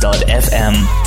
blackbeats.fm.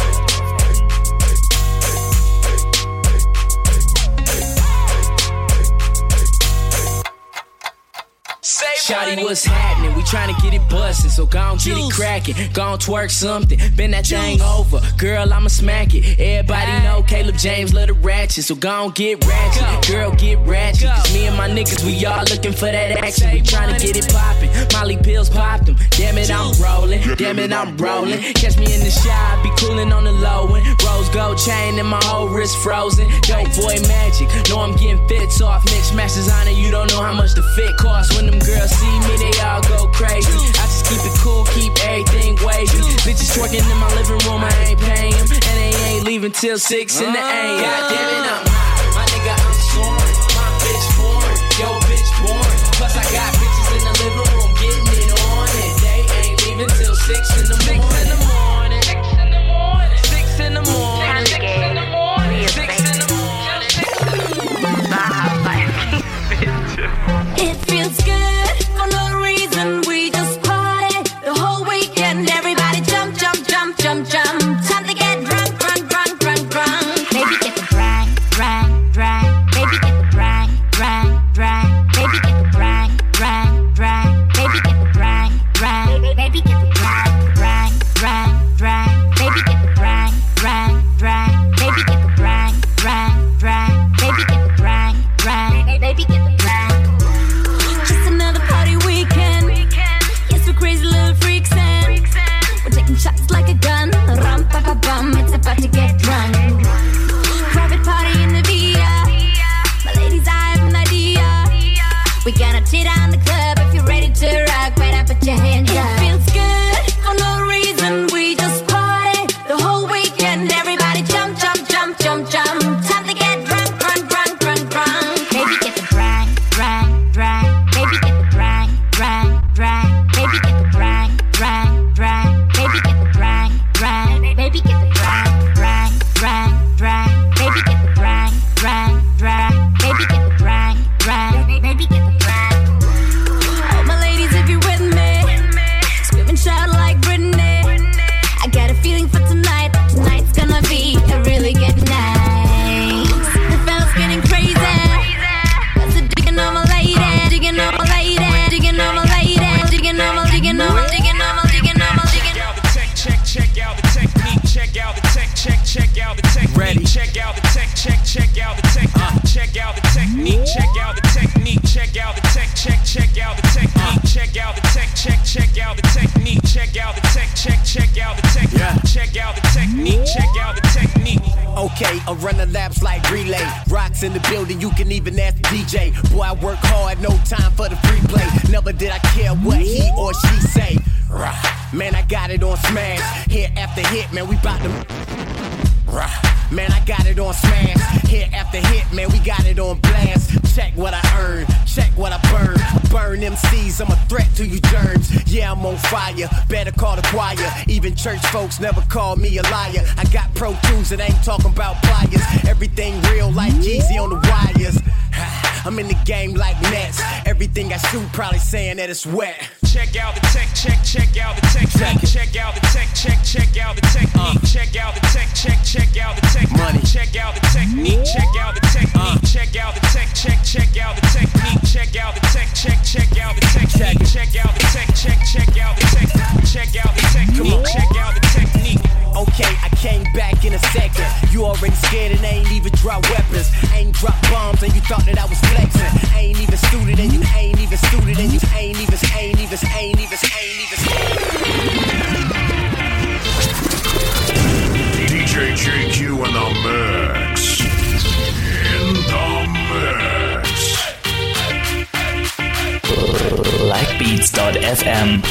Shotty, what's happening? We trying to get it bustin', so gon' get it crackin'. Gon' twerk something, bend that thing over. Girl, I'ma smack it. Everybody know Caleb James love the ratchet, so gon' get ratchet. Girl, get ratchet. Cause me and my niggas, we all looking for that action. We trying to get it poppin'. Molly pills popped them. Damn it, I'm rollin'. Damn it, I'm rollin'. Catch me in the shop, be coolin' on the low end. Rose gold chain and my whole wrist frozen. Dope boy magic. Know I'm getting fits off. Mix matches on it. You don't know how much the fit costs when them girls see me, they all go crazy. I just keep it cool, keep everything wavy. Bitches twerking in my living room, I ain't paying them. And they ain't leaving till 6 in the AM. Uh-huh. God damn it, I'm high. My nigga, I'm soaring. My bitch foreign. Yo, bitch boring. Plus, I got bitches in the living room getting it on. And they ain't leaving till 6 in the morning. Jeezy on the wires. I'm in the game like Nets. Everything I shoot, probably saying that it's wet. Check out the tech, check, check out the technique, check out the tech, check, check out the technique, check out the tech, check, check out the technique, Money. check out the technique, check out the technique, check out the tech, check, check out the technique, check out the tech, check, check out the technique, check out the tech, check, check out the technique, check out the technique, check out the technique. Okay, I came back in a second. You already scared and ain't even drop weapons. Ain't drop bombs and you thought that I was flexing. Ain't even suited and you ain't even suited and you ain't even, ain't even, ain't even, ain't even. DJ JQ in the mix. In the mix. blackbeats.fm.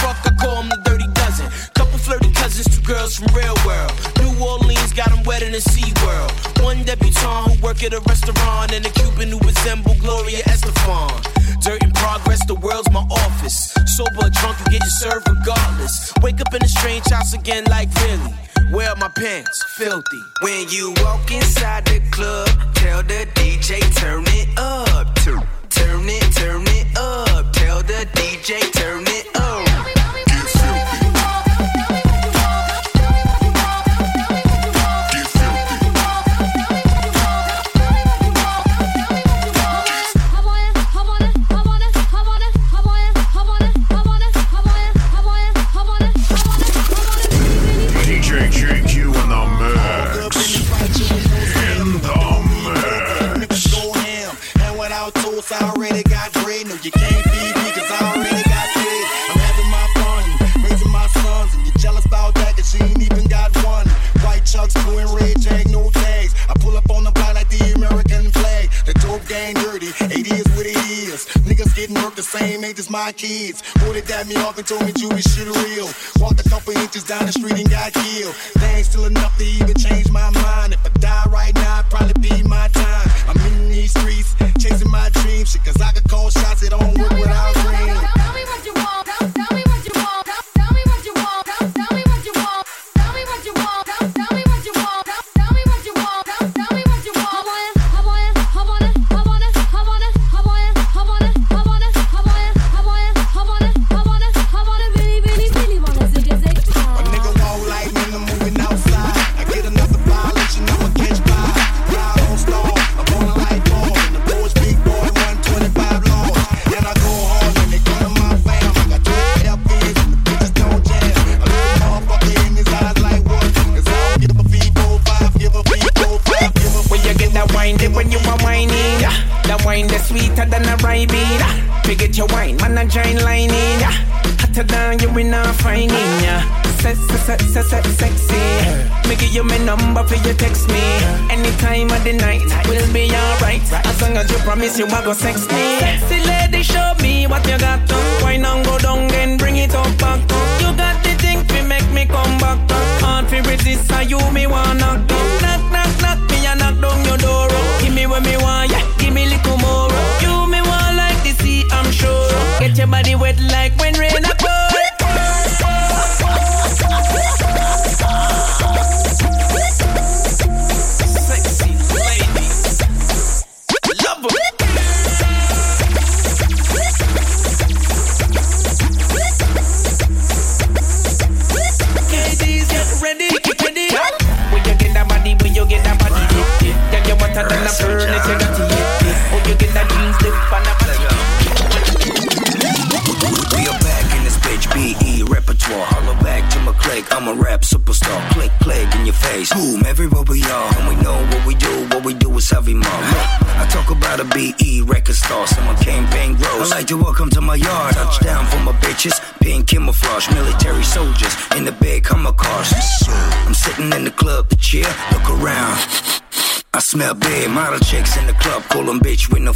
Fuck! I call him the dirty dozen. Couple flirty cousins, two girls from real world. New Orleans got them wetter than SeaWorld. One debutante who work at a restaurant, and a Cuban who resemble Gloria Estefan. Dirt in progress, the world's my office. Sober or drunk, you get you served regardless. Wake up in a strange house again, like really. Where are my pants? Filthy. When you walk inside the club, tell the DJ turn it up. Turn it, turn it up. Tell the DJ turn the same age as my kids. Boy, they dabbed me off and told me to be shit real. Walked a couple inches down the street and got killed. They ain't still enough to even change my mind. If I die right now, it probably be my time. I'm in these streets, chasing my dreams. Shit, cause I could call shots, it don't work without dreams. promise you I go sex me.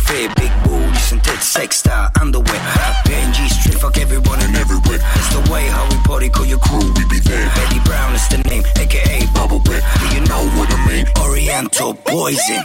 fit, big booties and tits, sex star underwear. Benji straight, fuck everyone and everywhere. That's the way how we party, call your crew, we be there. Betty Brown is the name, aka Bubble Bread. Do you know what I mean? Oriental poison.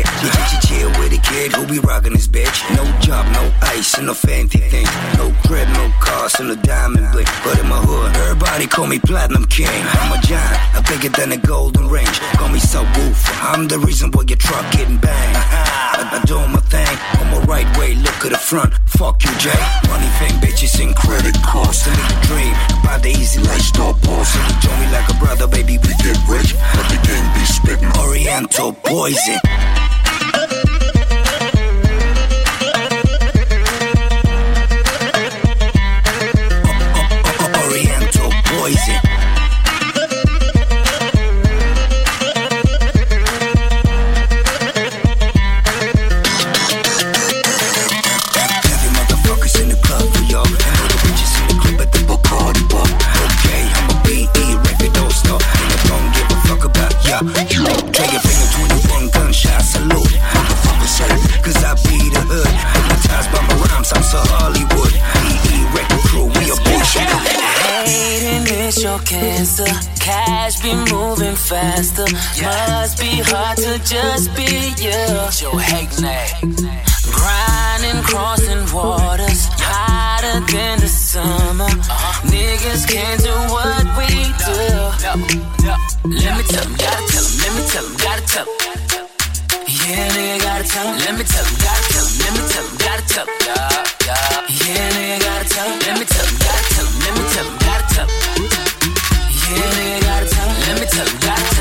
A chill. You get your chill with a kid who be rocking his bitch. No job, no ice, and no fancy things. No crib, no cars, and no diamond bling. But in my hood, everybody call me Platinum King. I'm a giant, I'm bigger than a golden range. Call me so subwoofer, I'm the reason why your truck getting banged. I, I doing my thing, on my right way, look at the front. Fuck you, Jay. Money, thing, bitches, and credit cards. To live the dream, about the easy lifestyle boss. And you told me like a brother, baby, we get rich. But the game be spitting Oriental poison. Cancer. Cash be moving faster. Must be hard to just be you. Your hate Grinding, crossing waters. Hotter than the summer. Niggas can't do what we do. Let me tell 'em, gotta tell 'em, let me tell 'em, gotta tell 'em. Yeah, nigga, gotta tell 'em. Let me tell 'em, gotta tell 'em, let me tell 'em, gotta tell 'em. Yeah, yeah. Yeah, nigga, gotta tell 'em. Let me tell 'em, gotta tell 'em, let me tell 'em, tell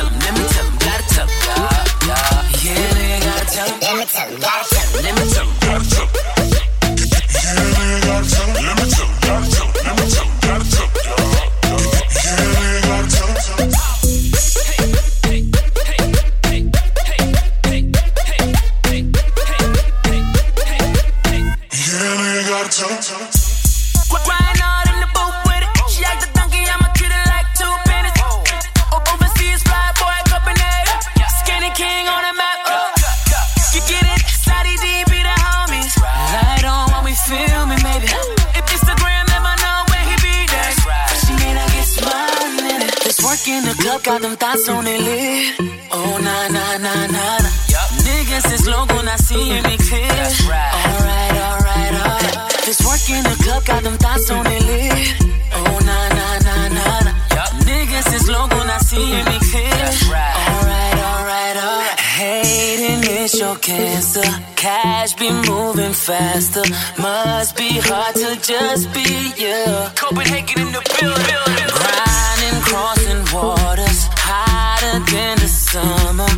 Cash be moving faster. Must be hard to just be you. Copenhagen in the building. Grinding, crossing waters. Hotter than the summer.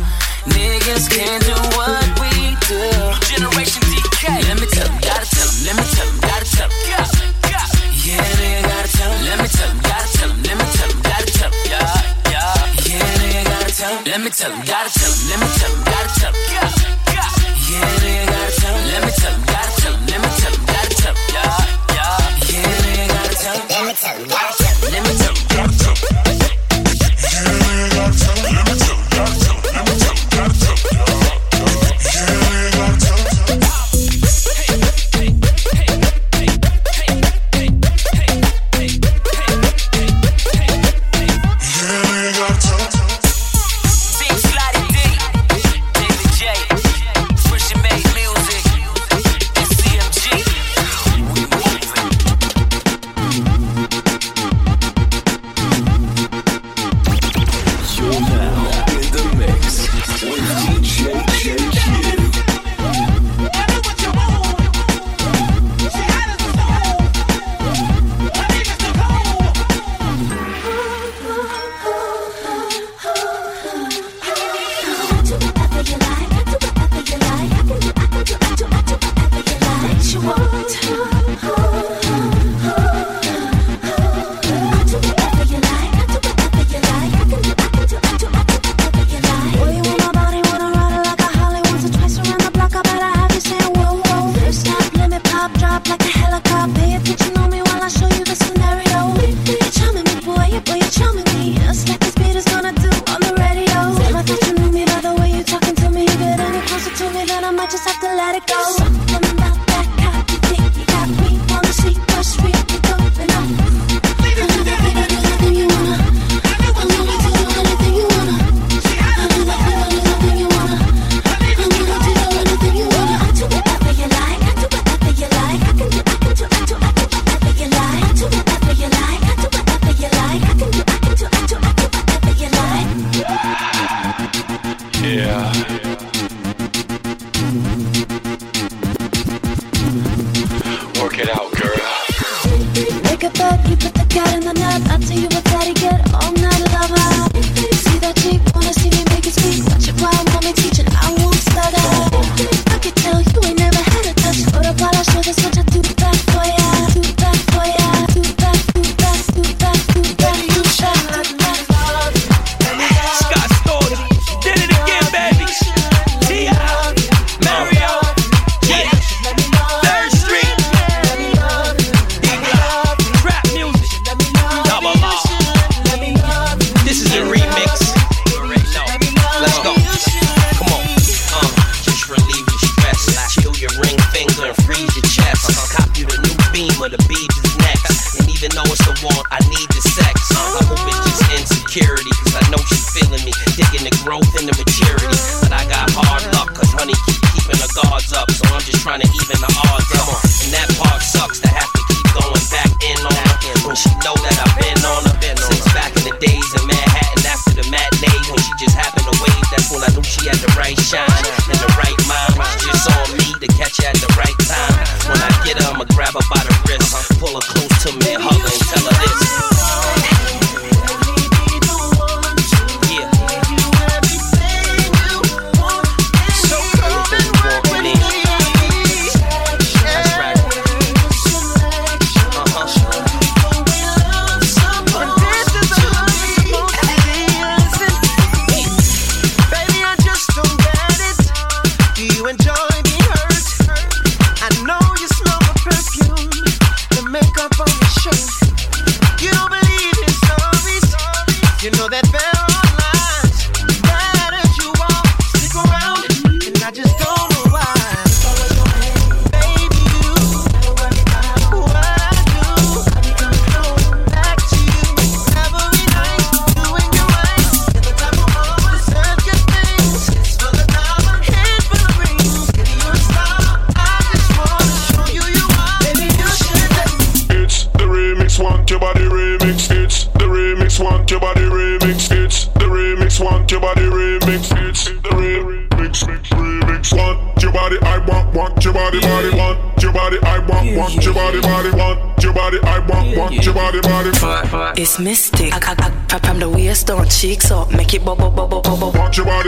Niggas can't do what we do. Generation DK. Let me tell 'em, gotta tell 'em, let me tell 'em, gotta tell 'em. Yeah, nigga, gotta tell 'em, let me tell 'em, gotta tell 'em, let me tell 'em, gotta tell 'em. Yeah, yeah. Yeah, nigga, gotta tell 'em, let me tell 'em, gotta tell 'em, let me tell 'em, gotta tell 'em. Yeah, nigga, gotta tell 'em, let me tell 'em, gotta tell 'em, let me tell 'em, gotta tell. Yeah, yeah.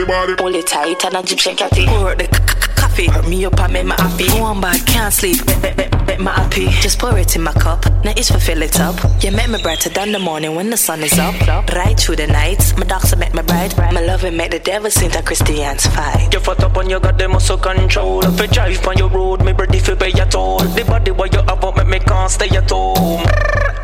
Body. Hold it tight and a your teeth. Pour the coffee, hurt me up and make me happy. One bad, can't sleep, pour it in my cup, now it's for fill it up. You make me brighter than the morning when the sun is up. Right through the night, my doctor make me bright. My love and make the devil sing the Christians fight. You fat up on your goddamn muscle control. If you drive on your road, me ready for pay your toll. The body what you have up, make me can't stay at home.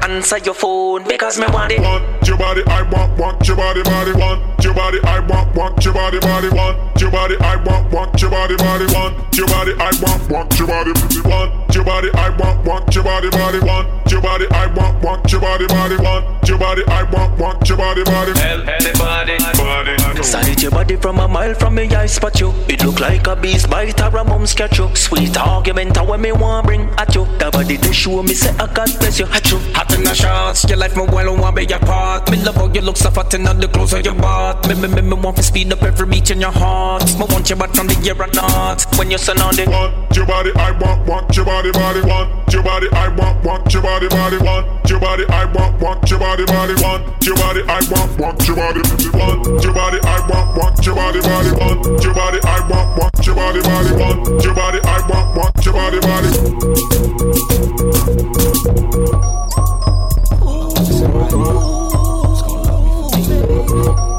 Answer your phone because me want it. Want your body, I want, want your body, body. Want your body, I want, want your body, body. Want your body, I want, want your body, body. Want your body, I want, want your body, want your body, I want, want your body, body. Want your body, I want, want your body, body. Want your body, I want, want your body, body. Everybody, body. Studied your body from a mile from me, I spot you. It look like a beast bite or a mom's catch you. Sweet argument, how me want bring at you. The body they show me say I God bless you. At you, hot in the shots. Your life me well want be your part. Me love how you look so fat and on the clothes of your butt. Me me me me want to speed up every beat in your heart. Me want your butt from the year or not. When you're surrounded. Want your body, I want, want your body, body. Want your body, I want, want your body, body. Want your body, I want, want your body, body. Want your body, I want, want your body, want your body, I want, want your body, body. Want your body, I want, want your body, body. Want your body, I want, want your body, body. Somebody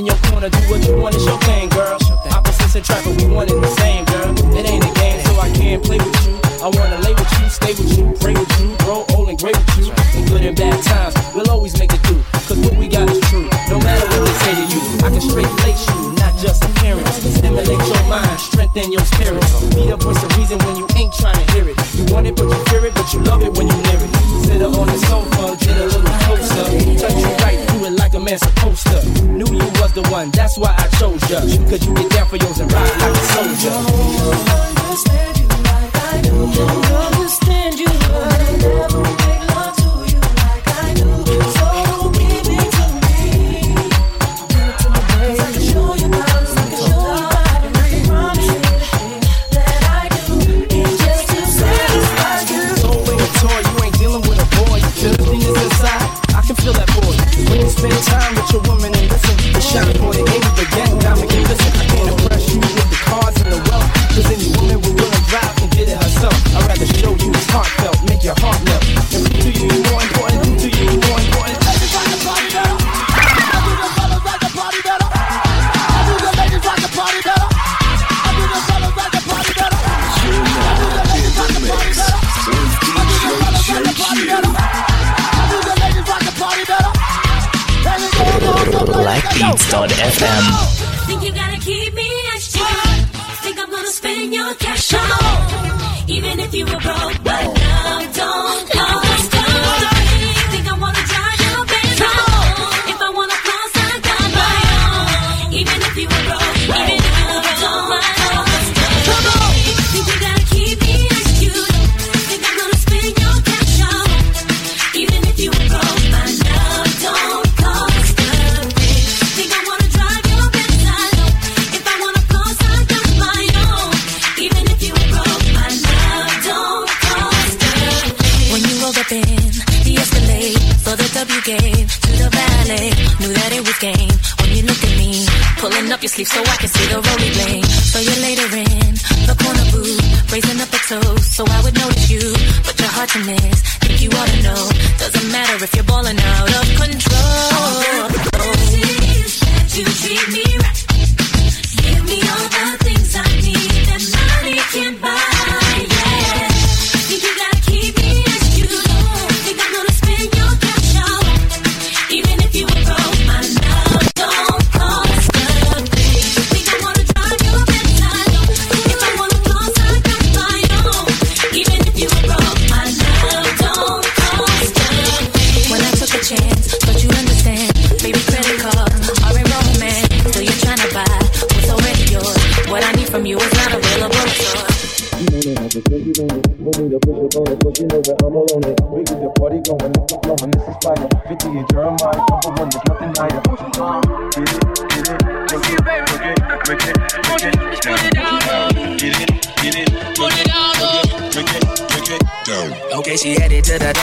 in your corner, do what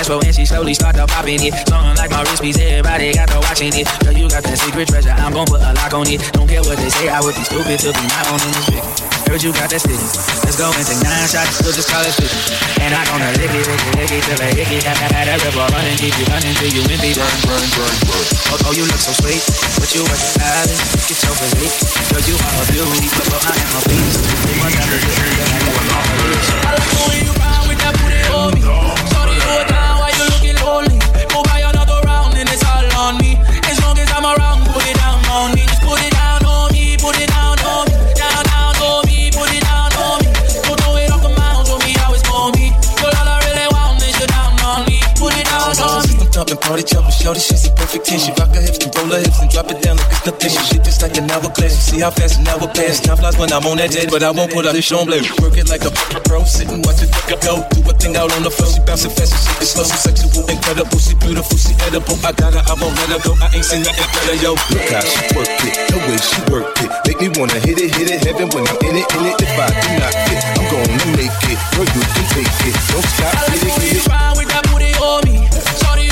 floor and she slowly started popping it. Something like my wrist piece, everybody got to watching it. Girl, you got that secret treasure, I'm gon' put a lock on it. Don't care what they say, I would be stupid to be not on in this big. Heard you got that sticky. Let's go and take nine shots, we'll just call it 50. And I gonna lick it, lick it, lick it till I hick it. Have that river running, keep you running till you empty. Burn, burn, burn, burn. Oh, oh, you look so sweet, but you are stylist. Get so physique, girl, you are a beauty, but I am a beast. You must have a. I like the way you party jumping, shorty, she's a perfect ten. She rock her hips and roll her hips and drop it down like it's a competition. Shit just like an hourglass. You see how fast an hour pass. Time flies when I'm on that jet, but I won't put out this on blade. Work it like a pro, sit and watch it go. Do a thing out on the floor. She bouncing fast and shit is slow. She sexual, incredible. She beautiful, she edible. I got her, I won't let her go. I ain't seen nothing better, yo. Look how she work it, the way she work it. Make me wanna hit it, hit it, heaven when I'm in it, in it. If I do not fit, I'm gonna make it. Girl, you can take it. Don't stop, I like get it, the way get you it. ride with that booty on me. Shorty,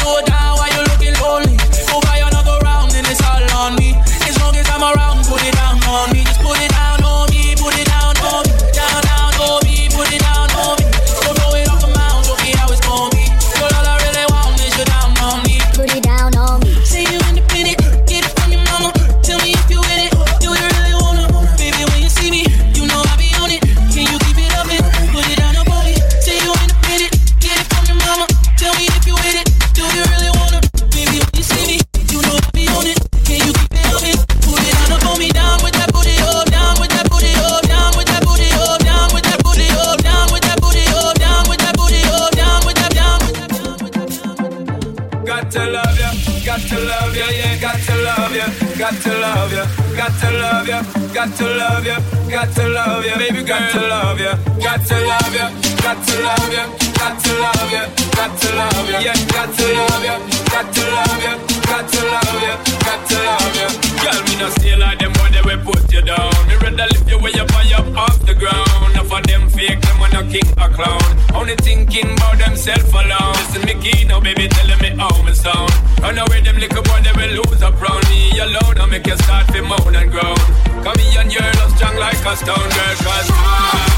got to love ya, got to love ya, got to love ya, got to love ya, got to love ya, yeah, got to love ya, got to love ya, got to love ya, got to love ya. Girl, me no stay like them when they will put you down. Me rather lift you way up high up off the ground. Enough of them fake, them when a king a clown. Only thinking about themself alone. Listen, me key now, baby, telling me how me sound. Run away, them little boy, make you start to moan and groan. Come here and you're love strong like a stone girl, cause I,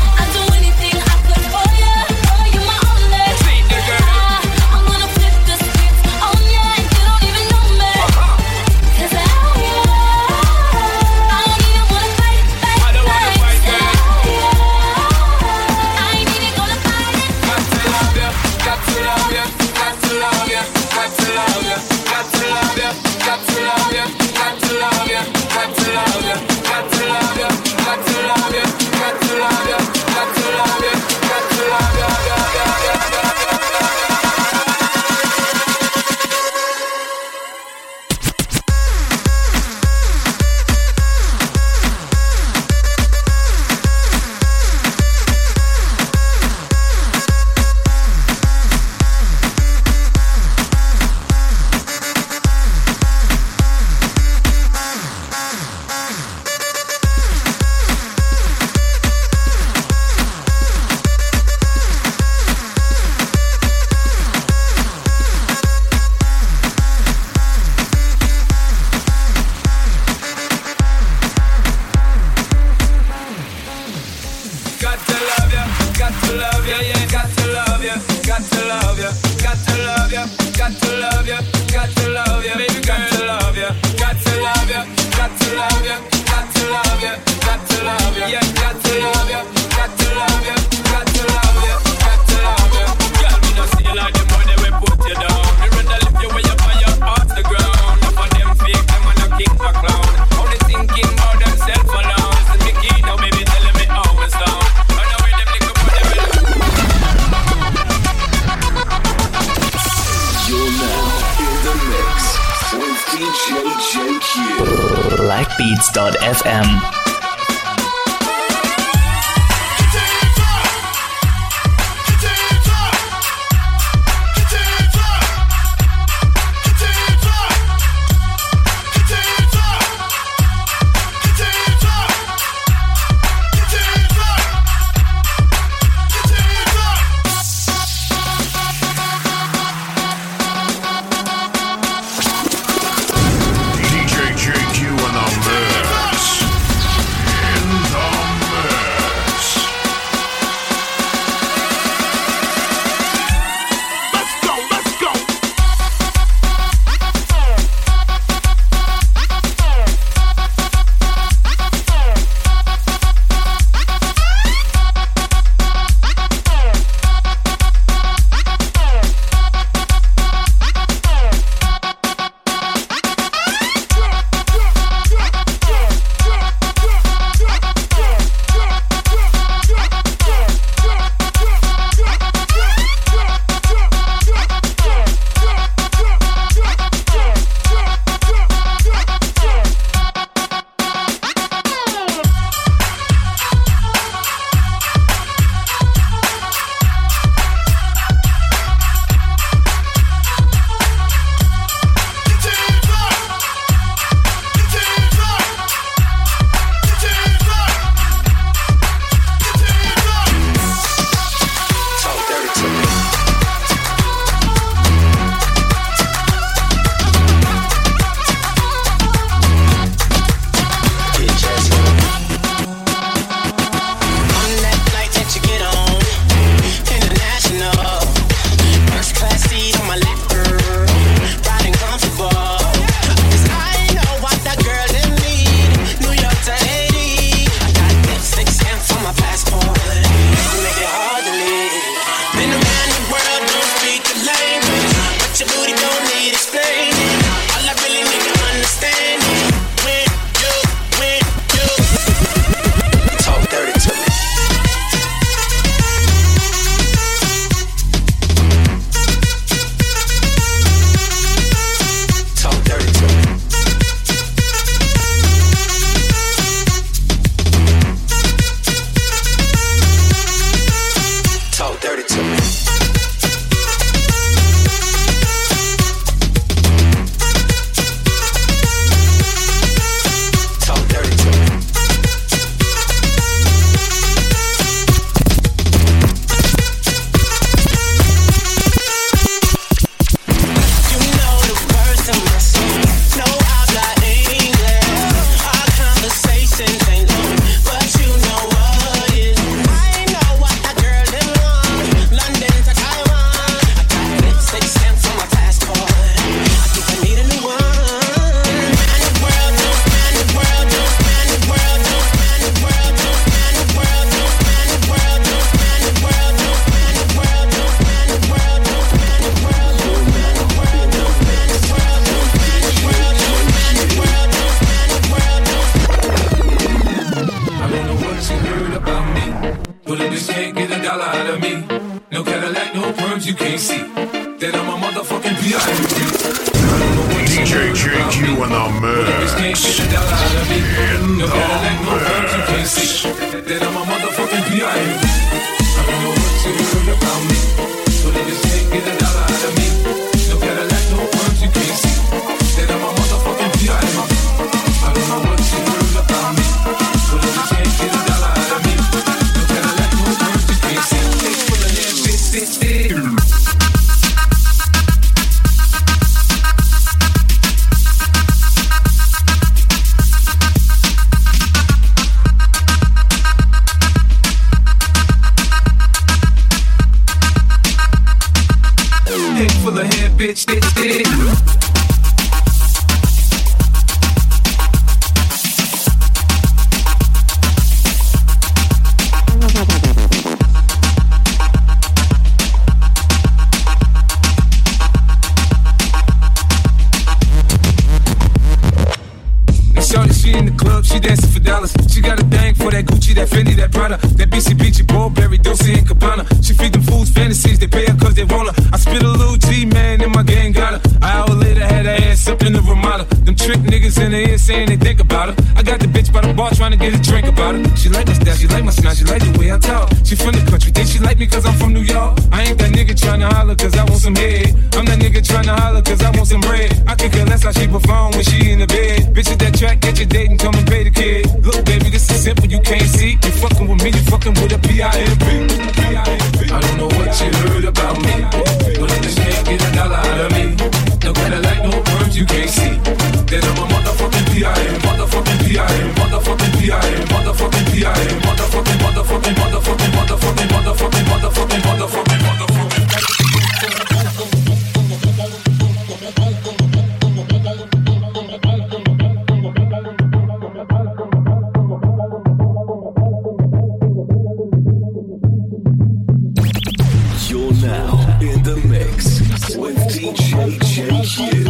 You're now in the mix with DJ JQ.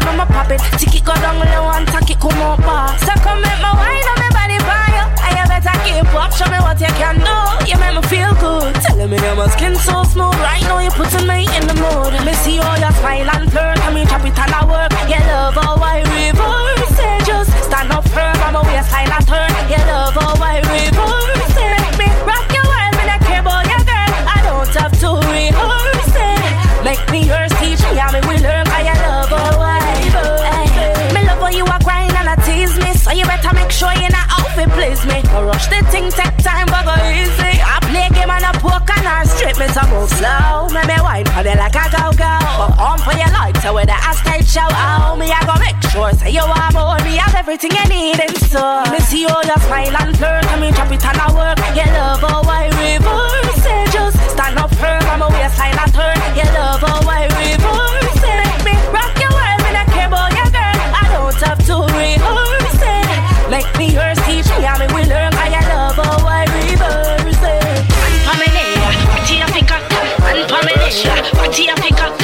I'ma pop it. Take it go down low and take it come up bar. So come make my wine on my body fire. And you better keep up, show me what you can do. You make me feel good. Telling me that my skin so smooth. Right now you're putting me in the mood. Me see all your smile and So move slow, make me wine for the like a go-go But on for your life, so when the stage show Oh, me I go make sure, say you want more Me have everything you need in store Me see all your smile and flirt I mean, drop it on I work Your love, oh, I reverse Say just stand up firm I'm a waistline and turn Your love, oh, I reverse. I pick up.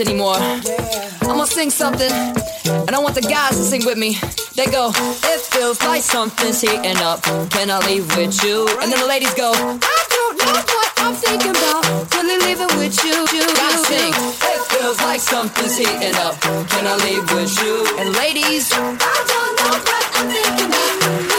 anymore. I'm gonna sing something, and I want the guys to sing with me. They go, it feels like something's heating up. Can I leave with you? And then the ladies go, I don't know what I'm thinking about. Will I leave it with you? you, you, sing, it feels like something's heating up. Can I leave with you? And ladies, I don't know what I'm thinking about.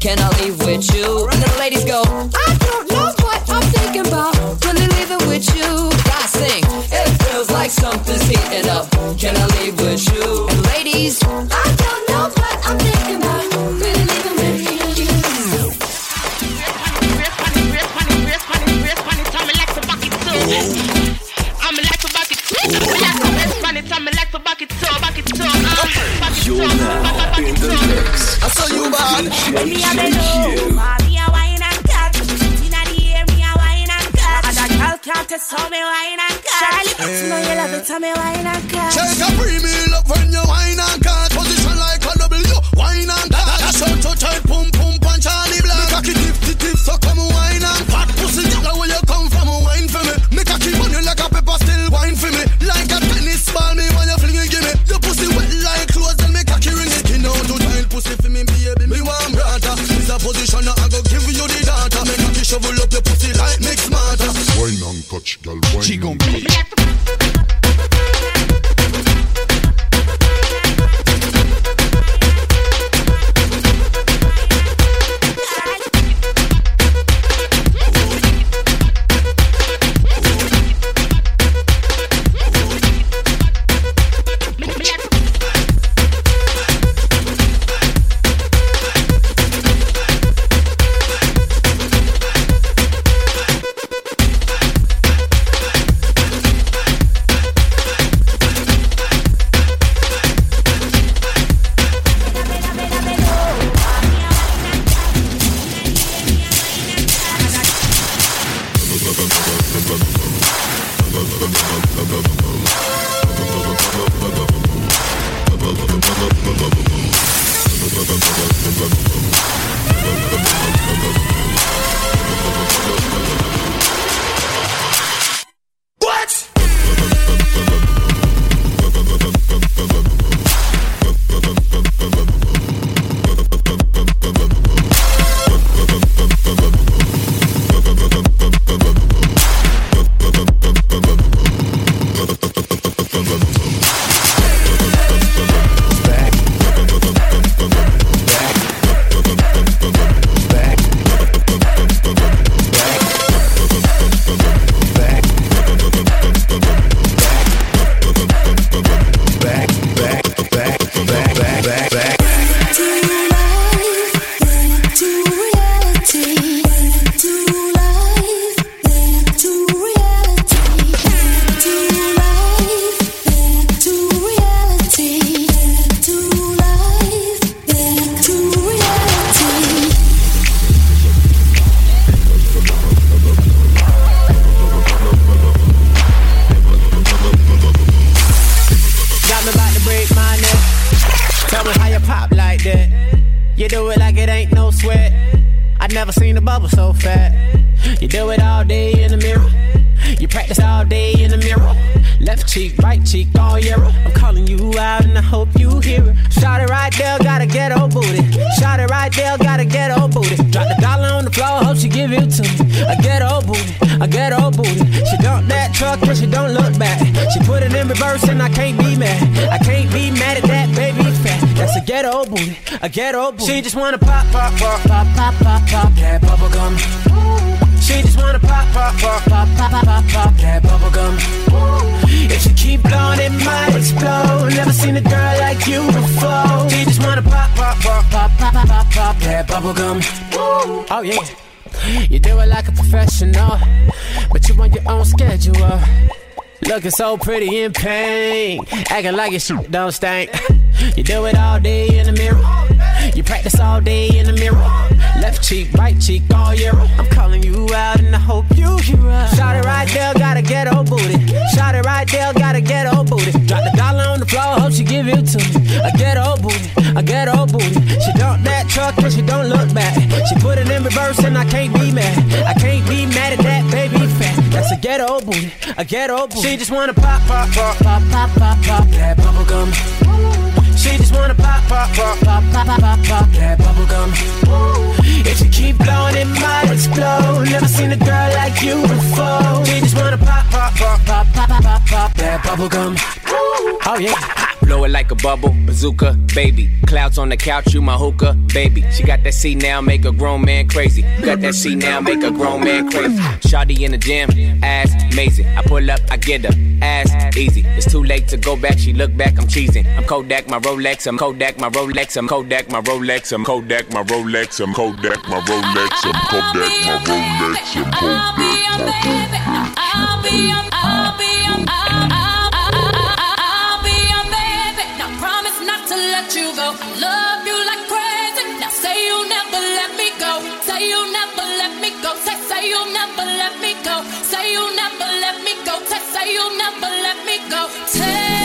can I leave with you? And the ladies go, I don't know what I'm thinking about. Really leaving with you. I sing, it feels like something's heating up. Can I leave? Do it like it ain't no sweat. I never seen a bubble so fat. You do it all day in the mirror. You practice all day in the mirror. Left cheek, right cheek, all year. I'm calling you out and I hope you hear it. Shot it right there, gotta get old booty. Shot it right there, gotta get old booty. Drop the dollar on the floor, hope she give it to me. I get old booty, I get old booty. She dump that truck and she don't look back. She put it in reverse and I can't be mad. I can't be mad at that baby fat. That's a ghetto booty, a ghetto booty. She just wanna pop, pop, pop, pop, pop, pop, pop that bubble gum. She just wanna pop, pop, pop, pop, pop, pop, pop, pop that bubble gum. If she keep blowing, it might explode. Never seen a girl like you before. She just wanna pop, pop, pop, pop, pop, pop, pop, pop that bubble gum. Oh yeah. You do it like a professional, but you on your own schedule. Looking so pretty in pain, acting like your shit don't stink. You do it all day in the mirror. You practice all day in the mirror. Left cheek, right cheek, all year. I'm calling you out and I hope you hear us. Shot it right there, gotta get old booty. Shot it right there, gotta get old booty. Drop the dollar on the floor, hope she give it to me. Get old booty, get old booty. She dump that truck and she don't look back. She put it in reverse and I can't be mad. I can't be mad at that baby fat. That's a ghetto booty, a ghetto booty. She just wanna pop, pop, pop, pop, pop, pop, pop that bubble gum. She just wanna pop, pop, pop, pop, pop, pop, pop, pop that bubble gum. If she keep blowing, it might explode. Never seen a girl like you before. She just wanna pop, pop, pop, pop, pop, pop, pop, pop that bubble gum. Oh yeah. Blow it like a bubble, bazooka, baby. Clouds on the couch, you my hookah, baby. She got that C now, make a grown man crazy. Got that C now, make a grown man crazy. Shawty in the gym, ass amazing. I pull up, I get her, ass easy. It's too late to go back, she look back, I'm cheesing. I'm Kodak, my Rolex, I'm Kodak, my Rolex, I'm Kodak, my Rolex, I'm Kodak, my Rolex, I'm Kodak, my Rolex, I'm Kodak, my Rolex, I'm Kodak, my Rolex. Be your, I'll be say you'll never let me go. Say you'll never let me go. Say, say you'll never let me go. Say you'll never let me go. Say, say you'll never let me go. Take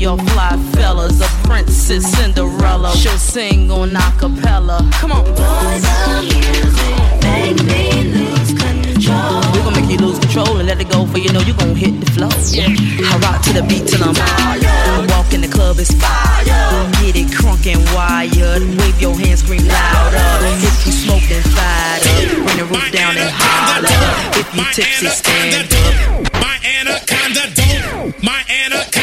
your fly fellas. A princess Cinderella. She'll sing on a cappella. Come on. Boys make me lose control. We gon' make you lose control and let it go, for you know you gon' hit the floor. Yeah. I rock to the beat till I'm tired. Walk in the club, it's fire. Get it crunk and wired. Wave your hands, scream louder. If you smoke, then fire. up. Bring the roof down and holler. If you tipsy, stand up. My anaconda don't. My anaconda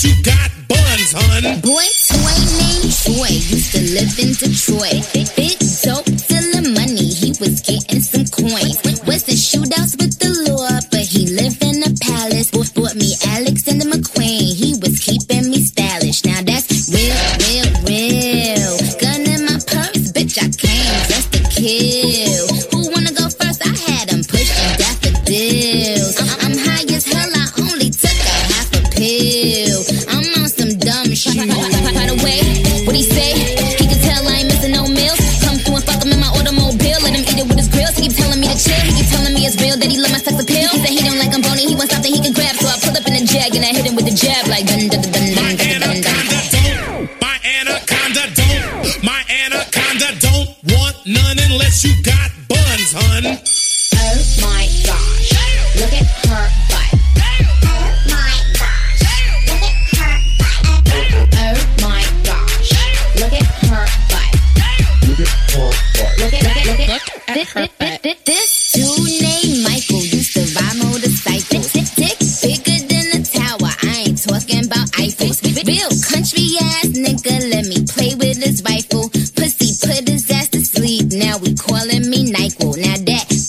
she got buns, hun. Boy Toy named Troy used to live in Detroit. Big dope dealing money, he was getting some coins. Was in shootouts with the law, but he lived in a palace. Bought me Alexander McQueen, he was keeping me stylish. Now love my sex appeal. He said he don't like I'm bony, he wants something he can grab. So I pulled up in a jag and I hit him with a jab like dun dun dun. dun. calling me Nyquil. Now that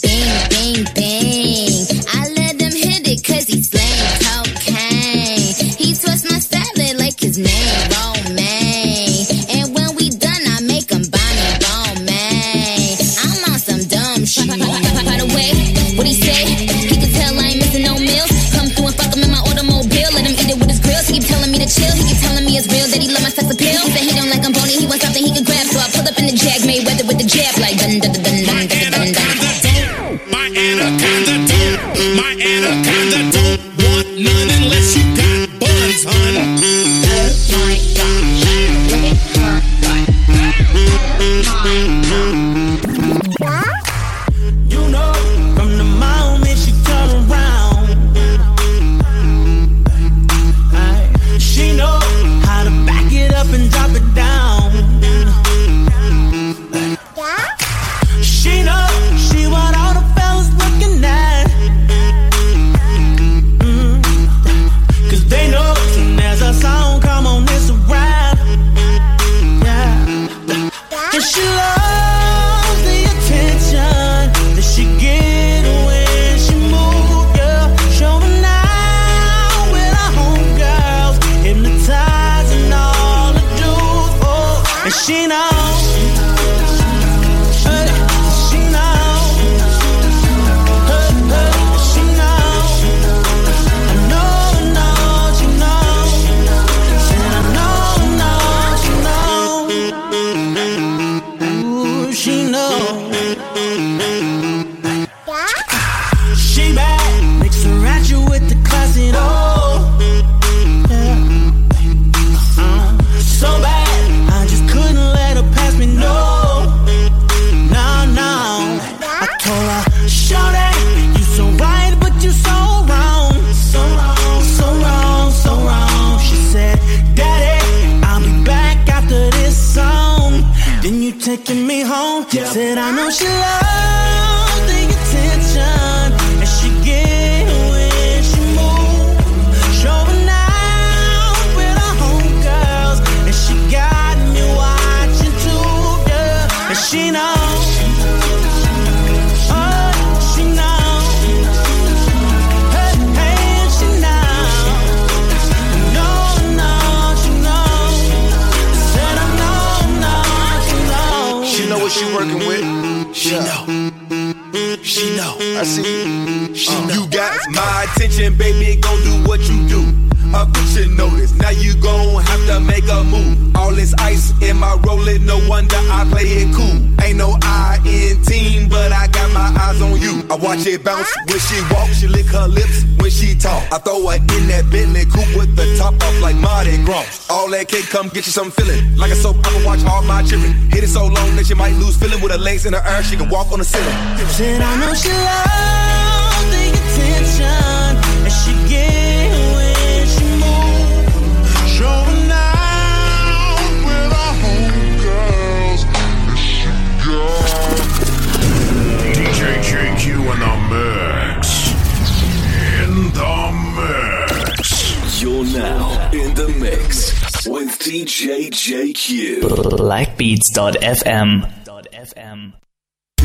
under the come get you some feeling. Like a soap, I can watch all my children. Hit it so long that you might lose feeling with her legs in the air. She can walk on the ceiling. Said I know she loves the attention. DJJQ. Blackbeats.fm.